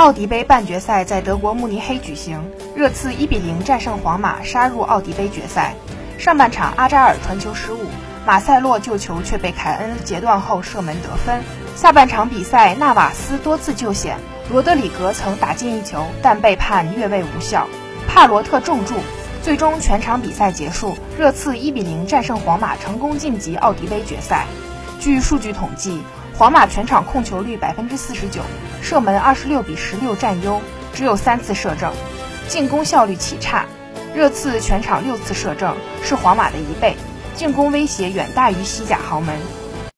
奥迪杯半决赛在德国慕尼黑举行，热刺1比0战胜皇马，杀入奥迪杯决赛。上半场阿扎尔传球失误，马塞洛救球却被凯恩截断后射门得分。下半场比赛，纳瓦斯多次救险，罗德里格曾打进一球，但被判越位无效。帕罗特重注，最终全场比赛结束，热刺1比0战胜皇马，成功晋级奥迪杯决赛。据数据统计。皇马全场控球率百分之四十九，射门二十六比十六占优，只有三次射正，进攻效率奇差。热刺全场六次射正，是皇马的一倍，进攻威胁远大于西甲豪门。